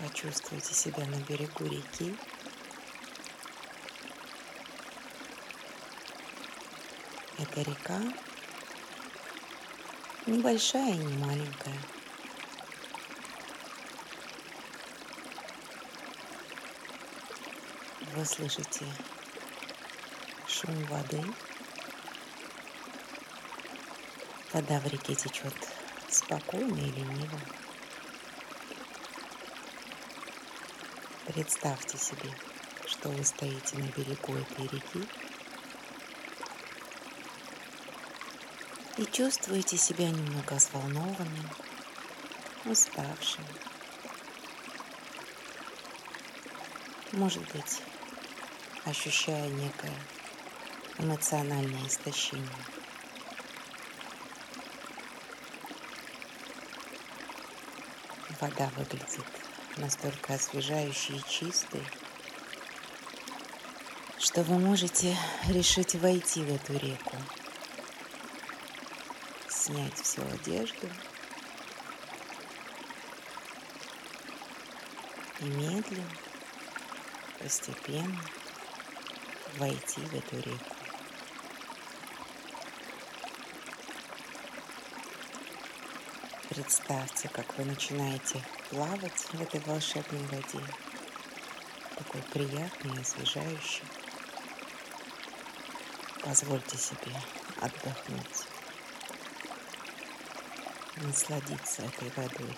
Почувствуйте себя на берегу реки. Эта река небольшая и не маленькая. Вы слышите шум воды. Вода в реке течет спокойно и лениво. Представьте себе, что вы стоите на берегу этой реки и чувствуете себя немного взволнованным, уставшим. Может быть, ощущая некое эмоциональное истощение. Вода выглядит настолько освежающей и чистой, что вы можете решить войти в эту реку, снять всю одежду и медленно, постепенно войти в эту реку. Представьте, как вы начинаете плавать в этой волшебной воде, такой приятный освежающий. Позвольте себе отдохнуть, насладиться этой водой.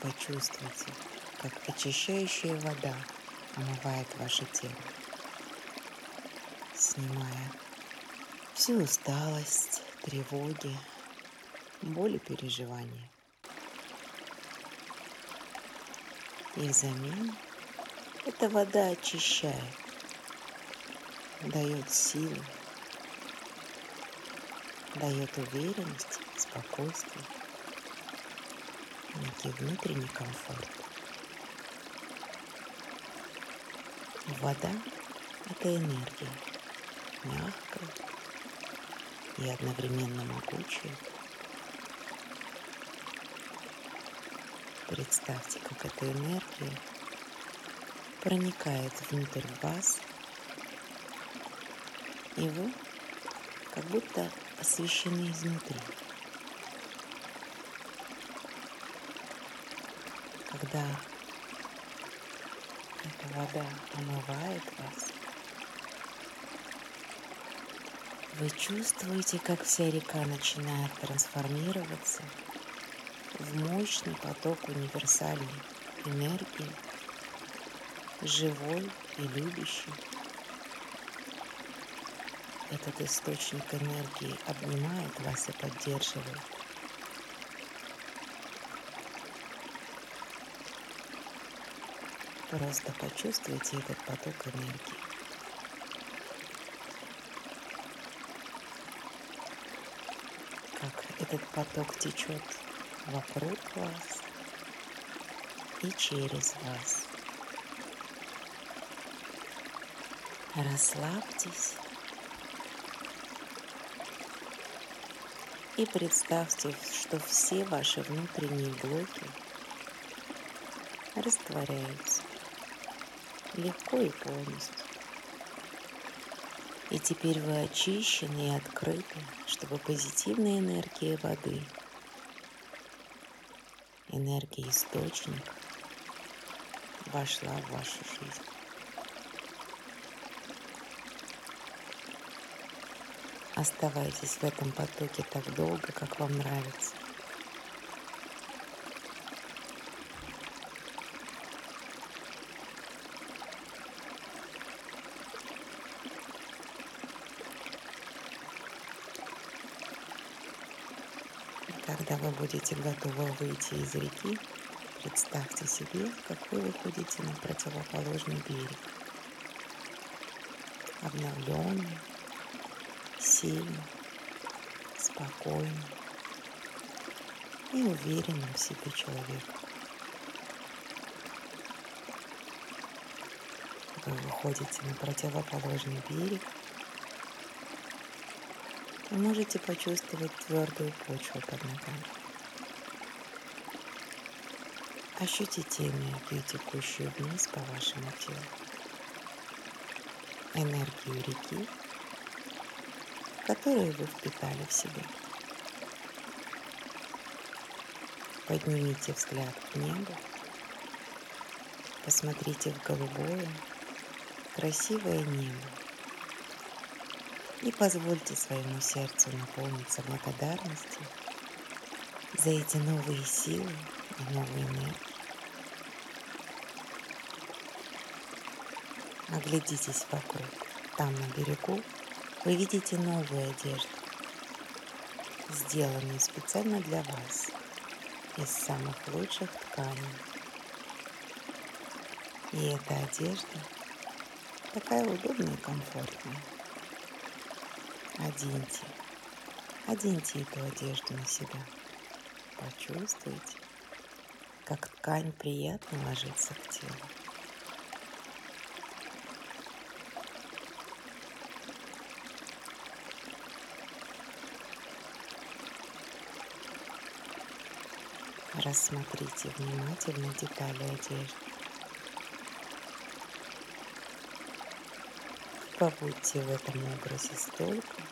Почувствуйте, как очищающая вода омывает ваше тело, снимая всю усталость, тревоги, боли, переживания. И взамен эта вода очищает, дает силу, дает уверенность, спокойствие, некий внутренний комфорт. Вода – это энергия, мягкая и одновременно могучая. Представьте, как эта энергия проникает внутрь вас, и вы как будто освещены изнутри. Когда эта вода омывает вас, вы чувствуете, как вся река начинает трансформироваться в мощный поток универсальной энергии, живой и любящий. Этот источник энергии обнимает вас и поддерживает. Просто почувствуйте этот поток энергии. Как этот поток течет вокруг вас и через вас. Расслабьтесь и представьте, что все ваши внутренние блоки растворяются легко и полностью. И теперь вы очищены и открыты, чтобы позитивная энергия воды, энергия источника вошла в вашу жизнь. Оставайтесь в этом потоке так долго, как вам нравится. Когда вы будете готовы выйти из реки, представьте себе, как вы выходите на противоположный берег. Обновленный, сильный, спокойный и уверенным в себе человек. Вы выходите на противоположный берег – вы можете почувствовать твердую почву под ногами. Ощутите энергию, текущую вниз по вашему телу. Энергию реки, которую вы впитали в себя. Поднимите взгляд к небу. Посмотрите в голубое, красивое небо. И позвольте своему сердцу наполниться благодарностью за эти новые силы и новые энергии. Оглядитесь вокруг. Там на берегу вы видите новую одежду, сделанную специально для вас из самых лучших тканей. И эта одежда такая удобная и комфортная. Оденьте, оденьте эту одежду на себя. Почувствуйте, как ткань приятно ложится к телу. Рассмотрите внимательно детали одежды. Побудьте в этом образе столько,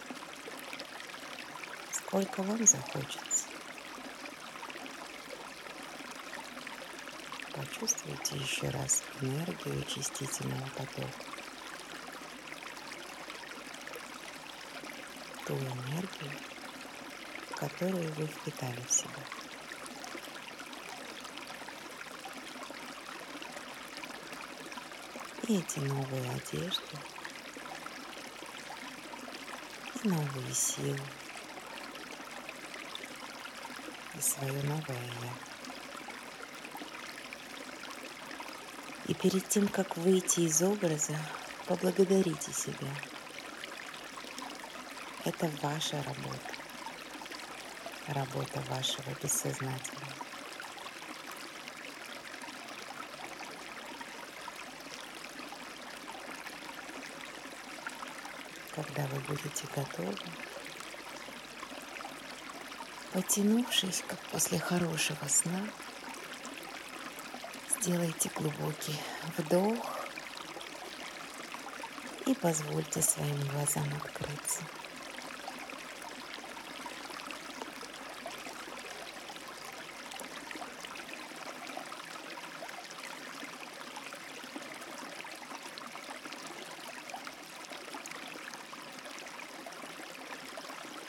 сколько вам захочется. Почувствуйте еще раз энергию очистительного потока. Ту энергию, которую вы впитали в себя. И эти новые одежды, новые силы, и свое новое Я. И перед тем, как выйти из образа, поблагодарите себя. Это ваша работа, работа вашего бессознательного. Когда вы будете готовы, потянувшись, как после хорошего сна, сделайте глубокий вдох и позвольте своим глазам открыться.